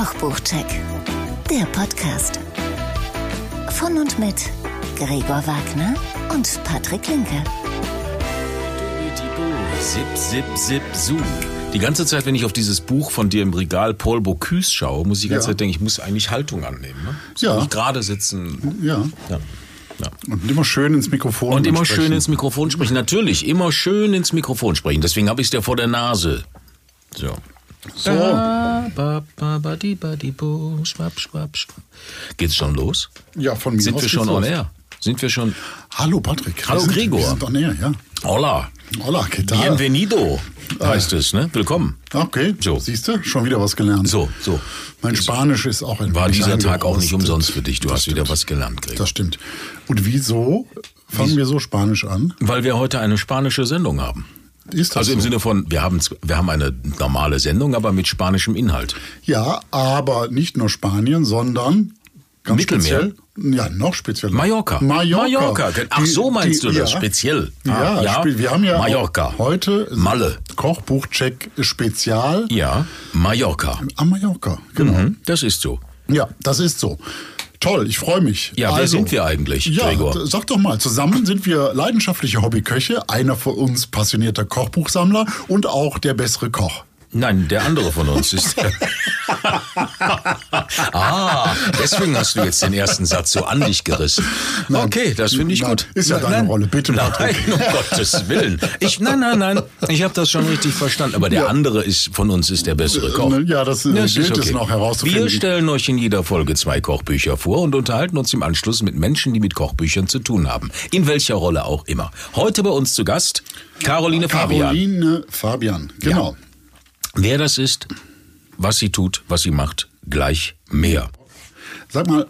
Kochbuchcheck, der Podcast. Von und mit Gregor Wagner und Patrick Linke. Zip, zip, zip, zoom. Die ganze Zeit, wenn ich auf dieses Buch von dir im Regal Paul Bocuse schaue, muss ich die ganze Ja. Zeit denken, ich muss eigentlich Haltung annehmen. Ne? Ich Ja. nicht gerade sitzen. Ja. Ja. Ja. Und immer schön ins Mikrofon. Und immer sprechen. schön ins Mikrofon sprechen. Natürlich, immer schön ins Mikrofon sprechen. Deswegen habe ich es dir vor der Nase. So. So. Ba, ba, ba, ba, di, ba, di, bo, schwapp, schwapp, schwapp. Geht's schon los? Ja, von mir Sind aus wir schon on air? Sind wir schon. Hallo Patrick. Hallo sind, Gregor. Wir sind on air, ja. Hola. Hola, ¿qué tal? Bienvenido heißt es, ne? Willkommen. Okay, So. siehst du, schon wieder was gelernt. So, so. Mein Spanisch ist auch ein War dieser Tag auch nicht umsonst für dich. Du Das hast wieder stimmt. was gelernt, Gregor. Das stimmt. Und wieso fangen wir so Spanisch an? Weil wir heute eine spanische Sendung haben. Ist das Also im so? Sinne von, wir haben, wir haben eine normale Sendung, aber mit spanischem Inhalt. Ja, aber nicht nur Spanien, sondern ganz Mittelmeer? speziell. Ja, noch spezieller. Mallorca. Mallorca. Ach, so meinst du das? ja. Speziell. Ja, Ah, ja. spe- wir haben ja Mallorca. heute Malle. Kochbuchcheck Spezial Ja, Mallorca. am Mallorca. Genau. Mhm, das ist so. Ja, das ist so. Toll, ich freue mich. Ja, wer sind wir eigentlich, ja, Gregor? Sag doch mal, zusammen sind wir leidenschaftliche Hobbyköche, einer von uns passionierter Kochbuchsammler und auch der bessere Koch. Nein, der andere von uns ist. ah, deswegen hast du jetzt den ersten Satz so an dich gerissen. Okay, das finde ich Nein, gut. ist ja deine Rolle, bitte, Nein, Patrick. um Gottes Willen. Ich, nein, nein, nein. Ich habe das schon richtig verstanden. Aber der Ja. andere ist von uns ist der bessere Koch. Ja, das, äh, Das gilt es noch herauszufinden. Wir stellen euch in jeder Folge zwei Kochbücher vor und unterhalten uns im Anschluss mit Menschen, die mit Kochbüchern zu tun haben. In welcher Rolle auch immer. Heute bei uns zu Gast Caroline Fabian. Caroline Fabian, genau. Wer das ist, was sie tut, was sie macht, gleich mehr. Sag mal,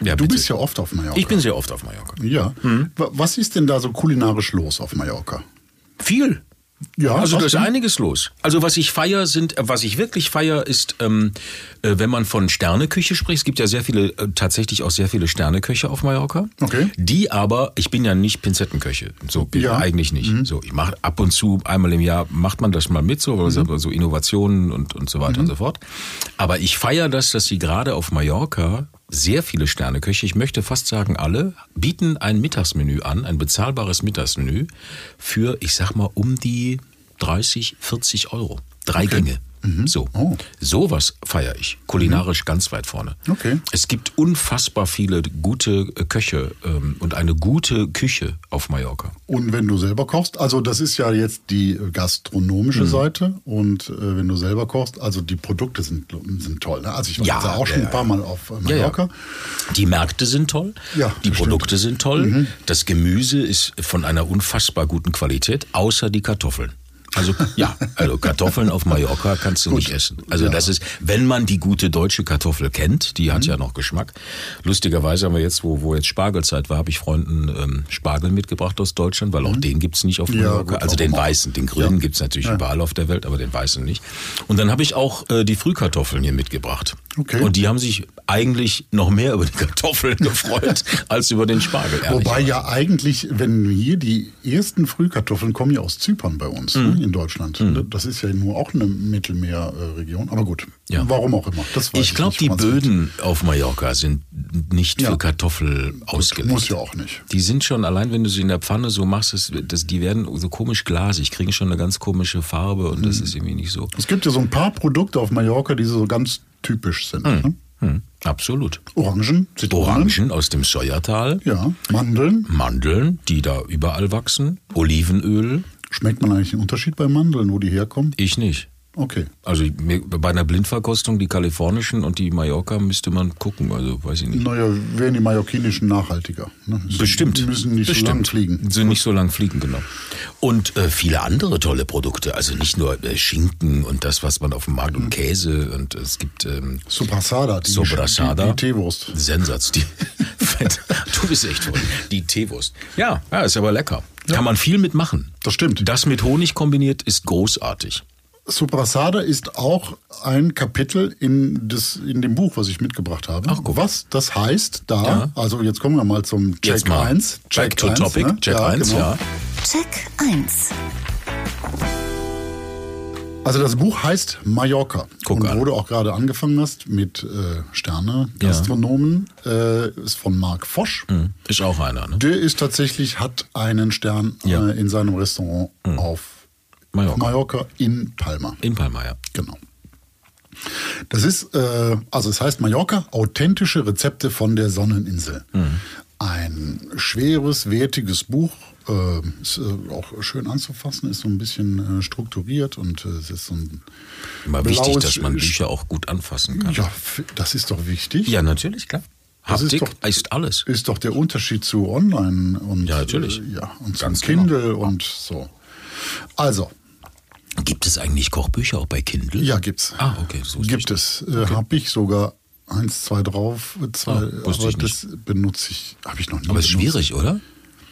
Ja, du bitte. bist ja oft auf Mallorca. Ich bin sehr oft auf Mallorca. ja. Mhm. Wa- Was ist denn da so kulinarisch los auf Mallorca? Viel. Ja, Also da ist einiges los. Also was ich feier sind, äh, was ich wirklich feier ist, ähm, äh, wenn man von Sterneküche spricht. Es gibt ja sehr viele, äh, tatsächlich auch sehr viele Sterneköche auf Mallorca. Okay. Die aber, ich bin ja nicht Pinzettenköche, so bin Ja. Mhm. eigentlich nicht. So, ich mache ab und zu einmal im Jahr macht man das mal mit, so, Mhm. also so Innovationen und und so weiter und so fort. Aber ich feier das, dass sie gerade auf Mallorca sehr viele Sterneköche, ich möchte fast sagen alle, bieten ein Mittagsmenü an, ein bezahlbares Mittagsmenü für, ich sag mal, um die 30, 40 Euro. Drei Gänge. So. Oh. Sowas feiere ich. Kulinarisch ganz weit vorne. Okay. Es gibt unfassbar viele gute äh, Köche ähm, und eine gute Küche auf Mallorca. Und wenn du selber kochst, also das ist ja jetzt die äh, gastronomische Mhm. Seite und äh, wenn du selber kochst, also die Produkte sind, sind toll. Ne? Also ich war Ja, jetzt auch schon ja, ein paar Mal auf äh, Ja, ja. Mallorca. Die Märkte sind toll, Ja, die Produkte sind toll, Mhm. das Gemüse ist von einer unfassbar guten Qualität, außer die Kartoffeln. Also ja, also Kartoffeln auf Mallorca kannst du nicht essen. Also Ja. Mhm. das ist, wenn man die gute deutsche Kartoffel kennt, die hat ja noch Geschmack. Lustigerweise haben wir jetzt, wo, wo jetzt Spargelzeit war, habe ich Freunden ähm, Spargel mitgebracht aus Deutschland, weil auch den gibt's nicht auf Mhm. Ja, Mallorca. gut, also den weißen, den grünen Ja. gibt's natürlich überall auf der Welt, aber den weißen nicht. Und dann habe ich auch äh, die Frühkartoffeln hier mitgebracht. Okay. Und die haben sich eigentlich noch mehr über die Kartoffeln gefreut als über den Spargel. Wobei ja eigentlich, wenn hier die ersten Frühkartoffeln kommen ja aus Zypern bei uns Mhm. ne, in Deutschland. Das ist ja nur auch eine Mittelmeerregion. Aber gut, Ja. warum auch immer. Das weiß Ich glaube, die. Böden auf Mallorca sind nicht Ja. für Kartoffel ausgelegt. Muss ja auch nicht. Die sind schon, allein wenn du sie in der Pfanne so machst, das, das, die werden so komisch glasig, kriegen schon eine ganz komische Farbe und Mhm. das ist irgendwie nicht so. Es gibt ja so ein paar Produkte auf Mallorca, die so ganz typisch sind. Ne? Hm, absolut. Orangen, Zitronen. Orangen aus dem Sojatal, Ja, Mandeln. Mandeln, die da überall wachsen, Olivenöl, Schmeckt man eigentlich einen Unterschied bei Mandeln, wo die herkommen? ich nicht. Okay. Also bei einer Blindverkostung, die kalifornischen und die Mallorca müsste man gucken, also weiß ich nicht. Naja, wären die mallorquinischen nachhaltiger. Ne? Sie Bestimmt. müssen nicht Bestimmt. so lang fliegen. Sie nicht so lang fliegen, genau. Und äh, viele andere tolle Produkte. Also nicht nur äh, Schinken und das, was man auf dem Markt und Käse und es gibt ähm, Soprasada, die, Sobrasada. die, die Teewurst. Sensatz. Die, du bist echt toll. Die Teewurst. Ja, ja, ist aber lecker. Kann man viel mitmachen. Das stimmt. Das mit Honig kombiniert ist großartig. Soprasada ist auch ein Kapitel in, des, in dem Buch, was ich mitgebracht habe. Ach, guck. Was das heißt da, Ja. also jetzt kommen wir mal zum Check Jetzt mal 1. Back to 1, Topic. ne? Check 1, genau. ja. Check 1. Also das Buch heißt Mallorca Guck und an. wo du auch gerade angefangen hast mit äh, Sterne, Gastronomen, äh, ist von Marc Fosch. Ist auch einer, ne? Der ist tatsächlich, hat einen Stern Ja. Mhm. äh, in seinem Restaurant auf Mallorca. Mallorca in Palma. In Palma, ja. Genau. Das ist, äh, also es heißt Mallorca, authentische Rezepte von der Sonneninsel. Ein schweres, wertiges Buch. Äh, ist äh, auch schön anzufassen, ist so ein bisschen äh, strukturiert und äh, es ist so ein. Immer wichtig, dass man Bücher auch gut anfassen kann. Ja, das ist doch wichtig. Ja, natürlich, klar. Das ist Haptik doch- ist alles. Ist doch der Unterschied zu Online und Ja, natürlich. Äh, ja, und Ganz zum Kindle und so. Also, Gibt es eigentlich Kochbücher auch bei Kindle? ja, gibt's. Ah, okay. So ist Gibt es. Äh, Habe ich sogar eins, zwei drauf. Zwei, Ah, aber das benutze ich, habe ich noch nie Aber es ist schwierig, oder?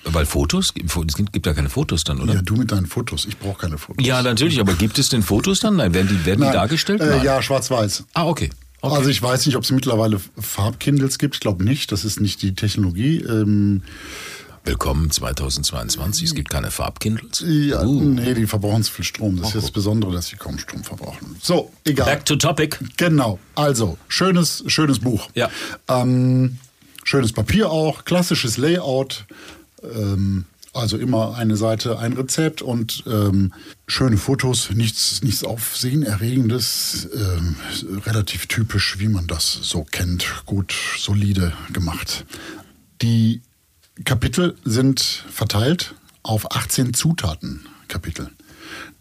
Weil Fotos, es gibt ja keine Fotos dann, oder? Ja, du mit deinen Fotos. Ich brauche keine Fotos. Ja, natürlich, aber gibt es denn Fotos dann? Nein, werden die, werden die Nein, dargestellt? Äh, ja, schwarz-weiß. Ah, okay. okay. Also ich weiß nicht, ob es mittlerweile Farbkindles gibt. Ich glaube nicht. Das ist nicht die Technologie. Ähm, Willkommen 2022, es gibt keine Farbkindles. ja, Uh. Nee, die verbrauchen zu viel Strom. Das ist jetzt das Besondere, dass sie kaum Strom verbrauchen. So, egal. Back to topic. Genau. Also, schönes, schönes Buch. Ja. Ähm, schönes Papier auch, klassisches Layout. Ähm, also immer eine Seite, ein Rezept und ähm, schöne Fotos, nichts, nichts Aufsehenerregendes, ähm, relativ typisch, wie man das so kennt, gut, solide gemacht. Die Kapitel sind verteilt auf 18 Zutaten Kapitel.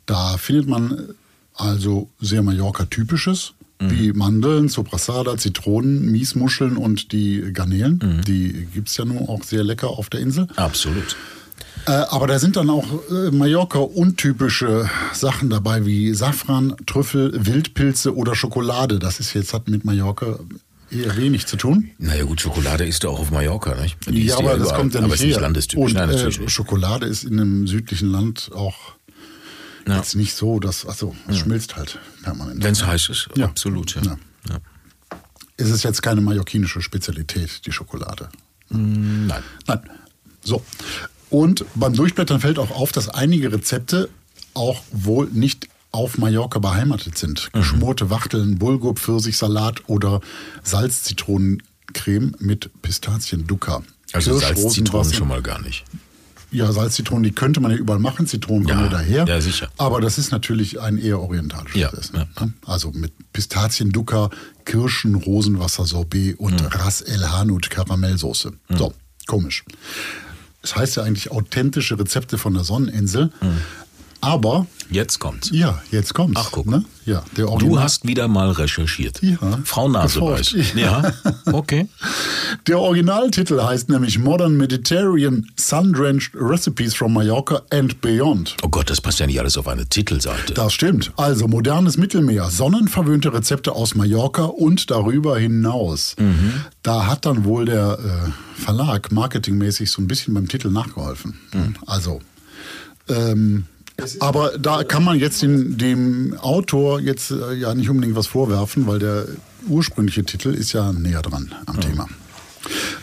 Da findet man also sehr Mallorca-typisches, wie Mandeln, Soprasada, Zitronen, Miesmuscheln und die Garnelen. Die gibt es ja nun auch sehr lecker auf der Insel. Absolut. Äh, aber da sind dann auch äh, Mallorca-untypische Sachen dabei, wie Safran, Trüffel, Wildpilze oder Schokolade. Das ist jetzt hat mit Mallorca eher wenig zu tun. Naja gut, Schokolade ist ja auch auf Mallorca, nicht? Die ja, aber das überall. kommt ja aber nicht ist nicht her. landestypisch. Und Nein, natürlich äh, nicht. Schokolade ist in einem südlichen Land auch Ja. jetzt nicht so, dass also es schmilzt halt permanent. Wenn es heiß ist, Ja. absolut, ja. Ja. ja. Es ist jetzt keine mallorquinische Spezialität, die Schokolade. Nein. Nein. So. Und beim Durchblättern fällt auch auf, dass einige Rezepte auch wohl nicht auf Mallorca beheimatet sind. Mhm. Geschmorte Wachteln, Bulgur, Pfirsichsalat oder Salzzitronencreme mit Pistazien-Dukkha. Also Salzzitronen schon mal gar nicht. Ja, Salzzitronen, die könnte man ja überall machen. Zitronen kommen Ja, ja daher. ja, sicher. Aber das ist natürlich ein eher orientalisches Ja, Essen. ja. ne? Also mit Pistazien, Dukkha, Kirschen, Rosenwasser, Sorbet und Mhm. Ras El Hanout Karamellsoße. So, komisch. Es heißt ja eigentlich authentische Rezepte von der Sonneninsel. Aber, Jetzt kommt's. ja, jetzt kommt's. Ach, guck. Ne? Ja, der Du hast wieder mal recherchiert. Ja, Frau Naseweiß. geforscht. Ja, okay. Der Originaltitel heißt nämlich Modern Mediterranean Sun-Drenched Recipes from Mallorca and Beyond. Oh Gott, das passt ja nicht alles auf eine Titelseite. Das stimmt. Also modernes Mittelmeer, sonnenverwöhnte Rezepte aus Mallorca und darüber hinaus. Da hat dann wohl der äh, Verlag marketingmäßig so ein bisschen beim Titel nachgeholfen. Also, ähm, aber da kann man jetzt den, dem Autor jetzt äh, ja nicht unbedingt was vorwerfen, weil der ursprüngliche Titel ist ja näher dran am Thema.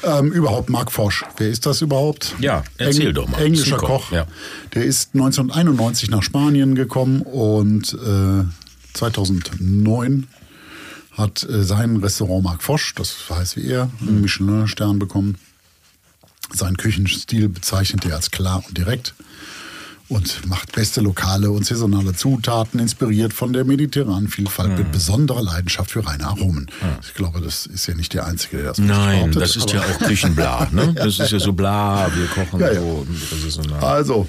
Ähm, überhaupt Mark Forsch. Wer ist das überhaupt? Ja, erzähl doch mal. Englischer Koch. Ja. Der ist 1991 nach Spanien gekommen und äh, 2009 hat äh, sein Restaurant Mark Fosch, das heißt wie er, einen Michelin-Stern bekommen. Seinen Küchenstil bezeichnet er als klar und direkt und macht beste lokale und saisonale Zutaten, inspiriert von der mediterranen Vielfalt Hm. mit besonderer Leidenschaft für reine Aromen. Ich glaube, das ist ja nicht der Einzige, der das Nein, das ist ja auch Küchenbla. Ne? Das ist ja so bla, wir kochen Ja, ja. so. Eine Also,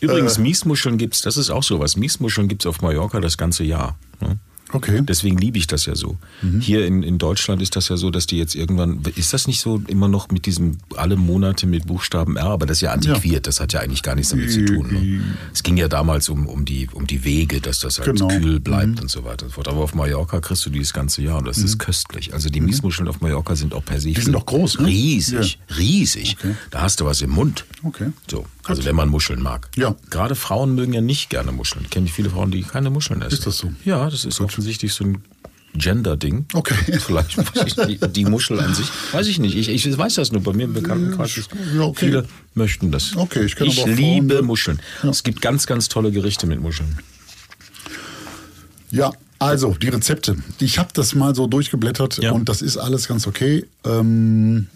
Übrigens, Miesmuscheln gibt's, das ist auch sowas. Miesmuscheln gibt's auf Mallorca das ganze Jahr. Ne? Okay. Deswegen liebe ich das ja so. Mhm. Hier in, in Deutschland ist das ja so, dass die jetzt irgendwann, ist das nicht so immer noch mit diesem, alle Monate mit Buchstaben R, aber das ist ja antiquiert, das hat ja eigentlich gar nichts damit zu tun. Ne? Es ging ja damals um, um, die, um die Wege, dass das halt Genau. kühl bleibt und so weiter und so fort. Aber auf Mallorca kriegst du die das ganze Jahr und das ist köstlich. Also die Miesmuscheln auf Mallorca sind auch per se. Mhm. sind doch groß, ne? Riesig, riesig. Okay. Da hast du was im Mund. Okay. So, also wenn man Muscheln mag. Ja. Gerade Frauen mögen ja nicht gerne Muscheln. Kenne ich viele Frauen, die keine Muscheln essen. Ist das so? Ja, das ist offensichtlich so ein Gender-Ding. Okay. Vielleicht ich nicht, die Muschel an sich. Weiß ich nicht. Ich, ich weiß das nur. Bei mir im Bekanntenkreis ist Ja, okay. viele möchten das. Okay, ich kenne aber auch liebe Frauen, die- Muscheln. Ja. Es gibt ganz, ganz tolle Gerichte mit Muscheln. Ja, also die Rezepte. Ich habe das mal so durchgeblättert Ja. und das ist alles ganz okay. Ähm,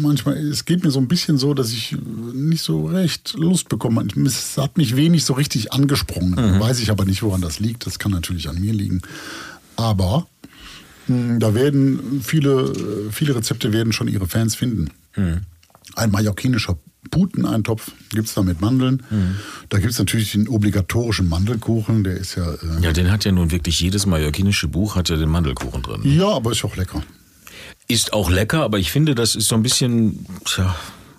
manchmal, es geht mir so ein bisschen so, dass ich nicht so recht Lust bekomme. Es hat mich wenig so richtig angesprungen. Weiß ich aber nicht, woran das liegt. Das kann natürlich an mir liegen. Aber mh, da werden viele, viele Rezepte werden schon ihre Fans finden. Ein mallorquinischer Puteneintopf gibt es da mit Mandeln. Da gibt es natürlich den obligatorischen Mandelkuchen, der ist ja. Äh, Ja, den hat ja nun wirklich jedes mallorquinische Buch hat ja den Mandelkuchen drin. ja, aber ist auch lecker. Ist auch lecker, aber ich finde, das ist so ein bisschen, tja,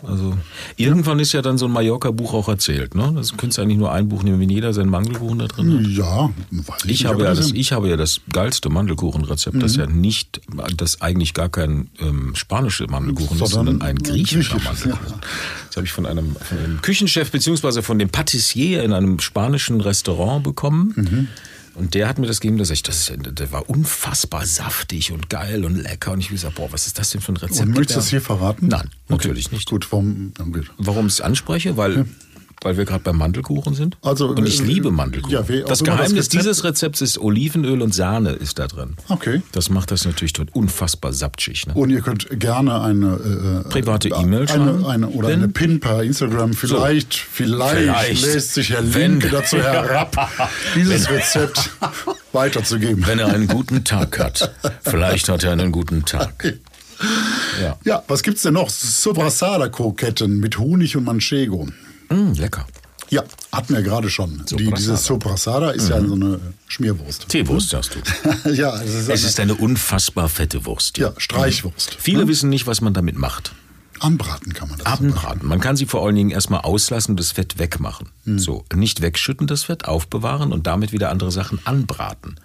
also irgendwann ist ja dann so ein Mallorca-Buch auch erzählt, ne? Das könntest du eigentlich nur ein Buch nehmen, wenn jeder seinen Mandelkuchen da drin hat. Ja, weiß ich, Ich habe, ja das ich habe ja das geilste Mandelkuchenrezept, das ja nicht, das eigentlich gar kein ähm, spanischer Mandelkuchen ist, Sondern ein griechischer griechisch, Mandelkuchen. Das habe ich von einem, von einem Küchenchef beziehungsweise von dem Patissier in einem spanischen Restaurant bekommen. Mhm. Und der hat mir das gegeben, dass ich, das, der war unfassbar saftig und geil und lecker. Und ich habe gesagt, boah, was ist das denn für ein Rezept? Und möchtest du das Ja. hier verraten? Nein, natürlich nicht. Gut, warum? Warum ich es anspreche? Weil, weil wir gerade beim Mandelkuchen sind. Also, und ich äh, liebe Mandelkuchen. ja, wie das das Geheimnis Rezept- dieses Rezepts ist Olivenöl und Sahne ist da drin. Okay. Das macht das natürlich unfassbar saptschig. Ne? Und ihr könnt gerne eine äh, Private äh, E-Mail schreiben. eine, eine oder Wenn- eine Pin per Instagram. Vielleicht, vielleicht, Vielleicht. lässt sich Herr Linke dazu herab, dieses Rezept weiterzugeben. Wenn er einen guten Tag hat. Vielleicht hat er einen guten Tag. Ja. Ja, was gibt's denn noch? Sobrasada-Kroketten mit Honig und Manchego. Mm, lecker. Ja, hatten wir gerade schon. Die, Soprasada. diese Soprasada ist ja so eine Schmierwurst. Teewurst, sagst du. ja, es ist, Es eine, ist eine unfassbar fette Wurst. ja, Streichwurst. Viele wissen nicht, was man damit macht. Anbraten kann man das. Abendbraten. Man kann sie vor allen Dingen erstmal auslassen und das Fett wegmachen. So, nicht wegschütten das Fett, aufbewahren und damit wieder andere Sachen anbraten.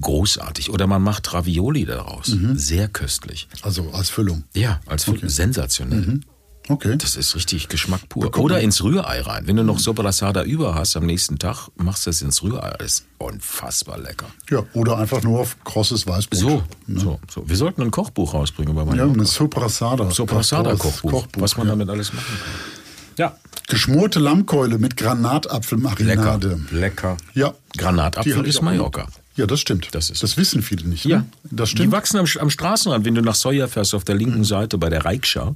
Großartig. Oder man macht Ravioli daraus. Sehr köstlich. Also als Füllung. Ja, als sensationell. Okay. Das ist richtig Geschmack pur. Oder ins Rührei rein. Wenn du noch Sobrasada über hast am nächsten Tag, machst du das ins Rührei. Das ist unfassbar lecker. Ja, oder einfach nur auf krosses Weißbrot. So, so, so. Wir sollten ein Kochbuch rausbringen bei meinem Ja, eine Soprasada. Soprasada-Kochbuch, Kochbuch, was man ja. damit alles machen kann. Ja, Geschmorte Lammkeule mit Granatapfelmarinade. lecker, lecker. Ja. Granatapfel ist Mallorca. Ja, das stimmt. Das ist- das wissen viele nicht. Ja, Ne? Das Die stimmt. wachsen am, am Straßenrand, wenn du nach Soja fährst, auf der linken Seite bei der Reikscha.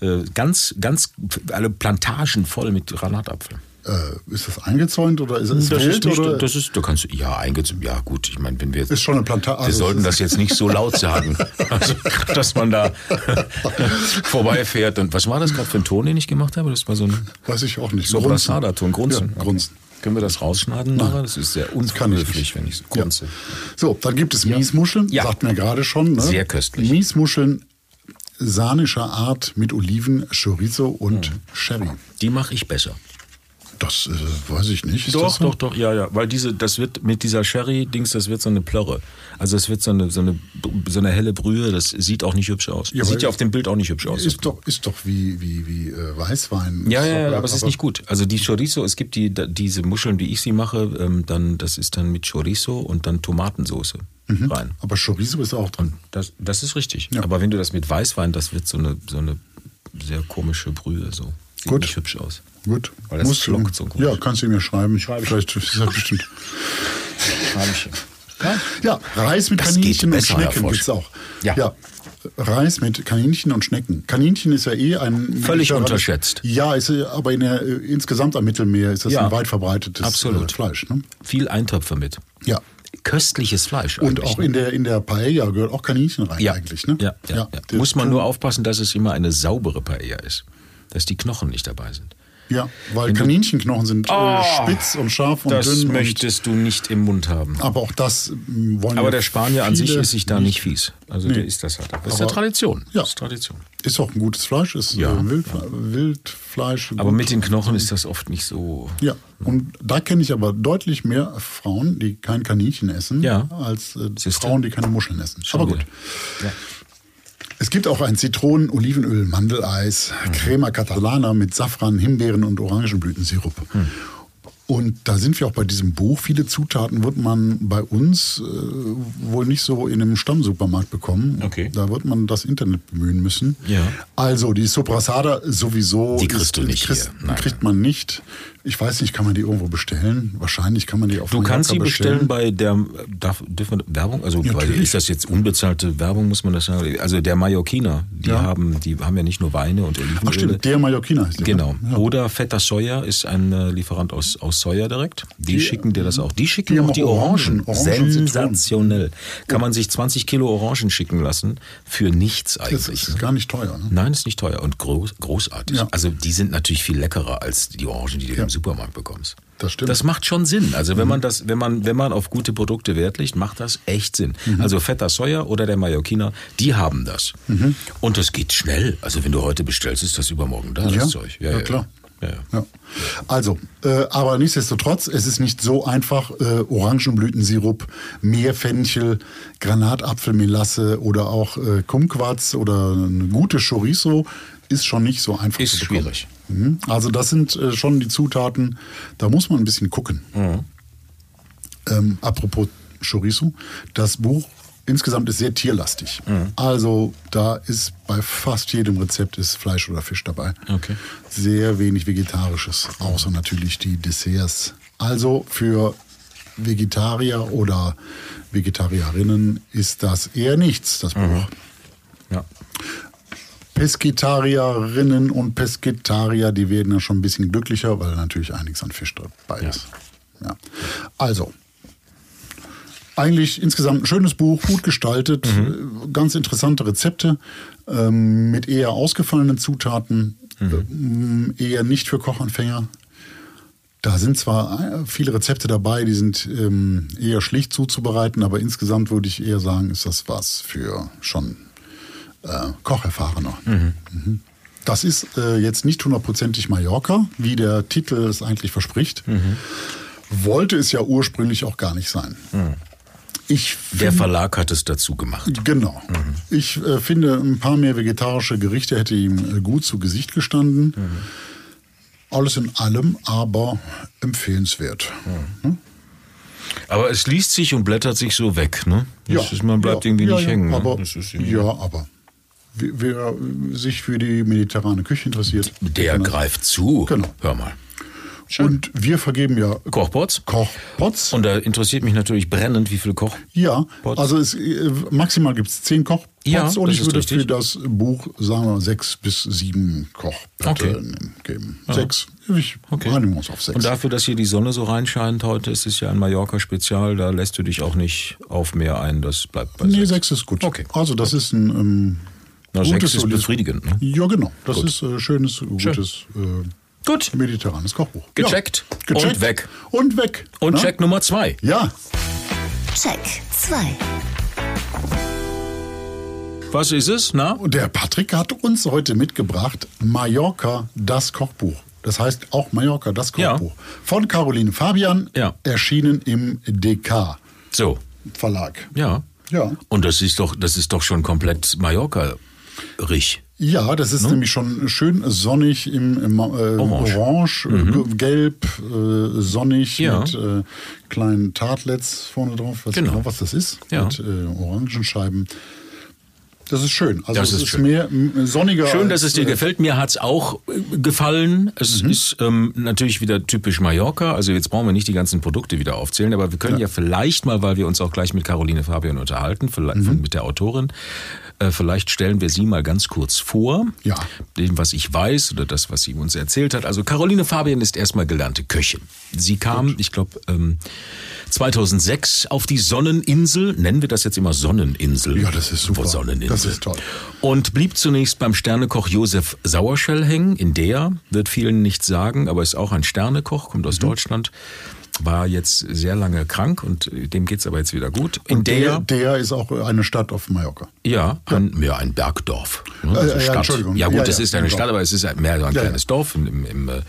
Äh, ganz, ganz, alle Plantagen voll mit Granatapfel. Äh, ist das eingezäunt oder ist es Das ist nicht, oder? das ist, du kannst, ja, eingezogen, ja gut, ich meine, wenn wir jetzt, Ist schon eine Plantage. wir Also sollten das jetzt nicht so laut sagen, also, dass man da vorbeifährt und, was war das gerade für ein Ton, den ich gemacht habe? Das war so ein Weiß ich auch nicht. Sobrasada-Ton, Grunzen. Ja, Grunzen. Können wir das rausschneiden nachher? Das ist sehr unhöflich, wenn ich so Ja. So, dann gibt es Miesmuscheln, Ja. sagt mir gerade schon. Ne? Sehr köstlich. Miesmuscheln sahnischer Art mit Oliven, Chorizo und Mhm. Sherry. Die mache ich besser. Das äh, weiß ich nicht. Ist Doch, doch, doch, ja, ja. Weil diese, das wird mit dieser Sherry-Dings, das wird so eine Plörre. Also es wird so eine, so eine, so eine helle Brühe, das sieht auch nicht hübsch aus. Ja, sieht ja auf dem Bild auch nicht hübsch aus. Ist doch, ist doch wie, wie, wie äh, Weißwein. ja, ja, ja, aber es ist nicht gut. Also die Chorizo, es gibt die, diese Muscheln, wie ich sie mache, ähm, dann, das ist dann mit Chorizo und dann Tomatensauce rein. Aber Chorizo ist auch drin. Das, das ist richtig. Ja. Aber wenn du das mit Weißwein, das wird so eine, so eine sehr komische Brühe, so. Sieht Gut. nicht hübsch aus. Gut. Weil das Musst du- flockt so gut. Ja, kannst du mir schreiben. Schreibe ich. Vielleicht ist das bestimmt. Schreibchen. Ja, Reis mit Das Kaninchen und Schnecken Frosch. gibt's auch. Ja. Reis mit Kaninchen und Schnecken. Kaninchen ist ja eh ein Völlig unterschätzt. Ja, ist aber in der, äh, insgesamt am Mittelmeer ist das Ja. ein weit verbreitetes Absolut. Äh, Fleisch. Ne? Viel Eintöpfe mit. Ja. Köstliches Fleisch. Und auch ne? in der, in der Paella gehört auch Kaninchen rein ja. eigentlich. Ne? Ja, ja, ja. Muss man nur aufpassen, dass es immer eine saubere Paella ist. Dass die Knochen nicht dabei sind. Ja, weil Wenn Kaninchenknochen sind Oh, äh, spitz und scharf und das dünn. möchtest du nicht im Mund haben. Aber auch das mm, wollen Aber ja der Spanier an sich ist sich da nicht fies. Also der ist das halt. Das ist ja Tradition. Ja. Das ist Tradition. Ist auch ein gutes Fleisch, ist Ja. äh, Wild, Wildfleisch. Aber mit den Knochen ist das oft nicht so. Ja, und da kenne ich aber deutlich mehr Frauen, die kein Kaninchen essen, Ja. als äh? Frauen, die keine Muscheln essen. Schon aber gut. Ja. Es gibt auch ein Zitronen-, Olivenöl, Mandeleis, Mhm. Crema Catalana mit Safran, Himbeeren und Orangenblütensirup. Hm. Und da sind wir auch bei diesem Buch. Viele Zutaten wird man bei uns äh, wohl nicht so in einem Stammsupermarkt bekommen. Okay. Da wird man das Internet bemühen müssen. Ja. Also die Soprasada sowieso. Die kriegst du nicht kriegst, hier. Nein, kriegt man nicht. Ich weiß nicht, kann man die irgendwo bestellen? Wahrscheinlich kann man die auf Du Mallorca kannst sie bestellen bei der, darf, dürfen wir Werbung, also Ja, natürlich. ist das jetzt unbezahlte Werbung, muss man das sagen? Also der Mallorquiner, die Ja. haben, die haben ja nicht nur Weine und Olivenöle. Ach stimmt, der Mallorquiner heißt der. Genau. Ja. Oder Feta Soja ist ein äh, Lieferant aus, aus Soja direkt. Die, Die- schicken dir das auch. Die schicken die auch die Orangen. Orangen. Sensationell. Kann man sich 20 Kilo Orangen schicken lassen für nichts Das eigentlich. ist gar nicht teuer. Ne? Nein, ist nicht teuer und groß, großartig. Ja. Also die sind natürlich viel leckerer als die Orangen, die du im Supermarkt bekommst. Das stimmt. Das macht schon Sinn. Also wenn man das, wenn man, wenn man auf gute Produkte Wert legt, macht das echt Sinn. Mhm. Also Feta Soja oder der Mallorquiner, die haben das. Mhm. Und das geht schnell. Also wenn du heute bestellst, ist das übermorgen da, Ja, das Zeug. ja, klar. Ja, ja. Ja. Also, äh, aber nichtsdestotrotz, es ist nicht so einfach, äh, Orangenblütensirup, Meerfenchel, Granatapfelmelasse oder auch äh, Kumquats oder eine gute Chorizo ist schon nicht so einfach Ist zu bekommen. schwierig. Mhm. Also das sind äh, schon die Zutaten, da muss man ein bisschen gucken. Mhm. Ähm, apropos Chorizo, das Buch insgesamt ist sehr tierlastig. Mhm. Also da ist bei fast jedem Rezept ist Fleisch oder Fisch dabei. Okay. Sehr wenig Vegetarisches, außer natürlich die Desserts. Also für Vegetarier oder Vegetarierinnen ist das eher nichts, das Buch. Mhm. Ja. Pesketarierinnen und Pesketarier, die werden dann schon ein bisschen glücklicher, weil natürlich einiges an Fisch dabei Ja. ist. Ja. Also, eigentlich insgesamt ein schönes Buch, gut gestaltet, äh, ganz interessante Rezepte ähm, mit eher ausgefallenen Zutaten, ähm, eher nicht für Kochanfänger. Da sind zwar äh, viele Rezepte dabei, die sind ähm, eher schlicht zuzubereiten, aber insgesamt würde ich eher sagen, ist das was für schon äh, Kocherfahrener. Mhm. Das ist äh, jetzt nicht hundertprozentig Mallorca, wie der Titel es eigentlich verspricht. Wollte es ja ursprünglich auch gar nicht sein. Ich Der Verlag hat es dazu gemacht. Genau. Ich äh, finde, ein paar mehr vegetarische Gerichte hätte ihm äh, gut zu Gesicht gestanden. Alles in allem aber empfehlenswert. Hm? Aber es liest sich und blättert sich so weg, ne? Das ist, man bleibt ja, irgendwie ja, nicht ja, hängen. Ne? Aber, ist irgendwie- ja, aber wer, sich für die mediterrane Küche interessiert, Der das- greift zu. Genau. Hör mal. Und wir vergeben ja Kochpots. Kochpots. Und da interessiert mich natürlich brennend, wie viel Koch. Ja, Pots. also es, äh, maximal gibt es zehn Kochpots Ja, und ich würde richtig. für das Buch, sagen wir, sechs bis sieben Kochpotte Okay. geben. Sechs. Ich Okay. einigen uns auf sechs. Und dafür, dass hier die Sonne so reinscheint heute, ist es ja ein Mallorca-Spezial, da lässt du dich auch nicht auf mehr ein, das bleibt bei nee, sechs. sechs ist gut. Okay. Also das ist ein ähm, Na, gutes, ist befriedigend, ne? Ja, genau. Das Gut. ist äh, schönes, gutes, äh, Gut. mediterranes Kochbuch. Gecheckt. Ja. Gecheckt. Und weg. Und weg. Und Na? Check Nummer zwei. Ja, Check 2. Was ist es? Na? Und der Patrick hat uns heute mitgebracht Mallorca, das Kochbuch. Das heißt auch Mallorca, das Ja. Kochbuch. Von Caroline Fabian, Ja. erschienen im DK So. Verlag. Ja. Ja. Und das ist doch, das ist doch schon komplett Mallorca-rich. Ja, das ist nämlich schon schön sonnig im, im äh, Orange. Orange, äh, gelb, äh, sonnig Ja. mit äh, kleinen Tartlets vorne drauf. Weiß Genau. genau, was das ist. Ja. Mit äh, Orangenscheiben. Das ist schön. Also Das es ist ist, schön. mehr sonniger. Schön, dass es dir äh, gefällt. Mir hat's auch äh, gefallen. Es ist ähm, natürlich wieder typisch Mallorca. Also jetzt brauchen wir nicht die ganzen Produkte wieder aufzählen, aber wir können ja, vielleicht mal, weil wir uns auch gleich mit Caroline Fabian unterhalten, vielleicht von, mit der Autorin, vielleicht stellen wir sie mal ganz kurz vor. Ja. Dem, was ich weiß oder das, was sie uns erzählt hat. Also Caroline Fabian ist erstmal gelernte Köchin. Sie kam, ich glaube, ähm, 2006 auf die Sonneninsel. Nennen wir das jetzt immer Sonneninsel? Ja, das ist super. Sonneninsel. Das ist toll. Und blieb zunächst beim Sternekoch Josef Sauerschell hängen. In der wird vielen nichts sagen, aber ist auch ein Sternekoch, kommt Mhm. aus Deutschland. War jetzt sehr lange krank und dem geht's aber jetzt wieder gut. In Und der, der, ist auch eine Stadt auf Mallorca. ja, ein, ja, ein Bergdorf. ne, Äh, also ja, Stadt. Entschuldigung. Ja gut, Ja, es ja, ist eine Dorf. Stadt, aber es ist mehr so ein Ja, kleines Dorf im, im, äh,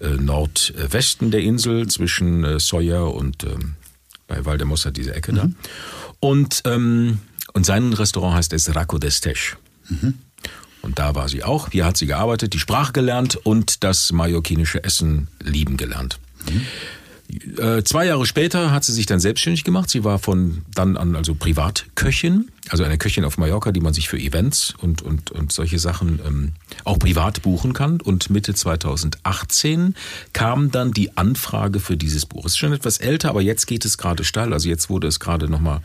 äh, Nordwesten der Insel zwischen äh, Soya und ähm, bei Valdemossa diese Ecke Mhm. da. Und, ähm, und sein Restaurant heißt es Raco d'Estech. Mhm. Und da war sie auch. Hier hat sie gearbeitet, die Sprache gelernt und das mallorquinische Essen lieben gelernt. Äh, zwei Jahre später hat sie sich dann selbstständig gemacht. Sie war von dann an also Privatköchin also eine Köchin auf Mallorca, die man sich für Events und, und, und solche Sachen ähm, auch privat buchen kann. Und Mitte 2018 kam dann die Anfrage für dieses Buch. Es ist schon etwas älter, aber jetzt geht es gerade steil. Also jetzt wurde es gerade nochmal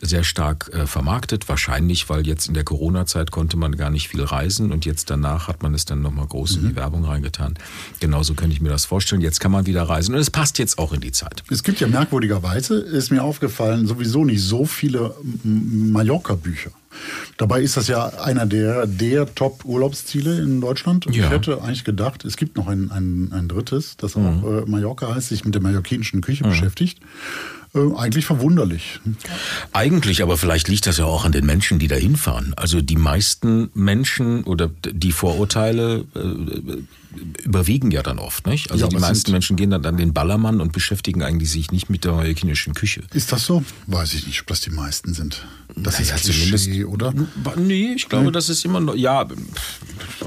sehr stark äh, vermarktet. Wahrscheinlich, weil jetzt in der Corona-Zeit konnte man gar nicht viel reisen und jetzt danach hat man es dann nochmal groß in die Werbung reingetan. Genauso könnte ich mir das vorstellen. Jetzt kann man wieder reisen und es passt jetzt auch in die Zeit. Es gibt ja merkwürdigerweise, ist mir aufgefallen, sowieso nicht so viele M- Mallorca-Bücher. Dabei ist das ja einer der, der Top-Urlaubsziele in Deutschland. Und Ja. Ich hätte eigentlich gedacht, es gibt noch ein, ein, ein drittes, das auch äh, Mallorca heißt, sich mit der mallorquinischen Küche beschäftigt. Äh, eigentlich verwunderlich. Eigentlich, aber vielleicht liegt das ja auch an den Menschen, die da hinfahren. Also die meisten Menschen oder die Vorurteile äh, überwiegen ja dann oft, nicht? Also Ja, die meisten Menschen gehen dann an den Ballermann und beschäftigen eigentlich sich nicht mit der mallorquinischen Küche. Ist das so? Weiß ich nicht, ob das die meisten sind. Das Naja, ist Klischee, oder? Nee, ich glaube, das ist immer noch, ja,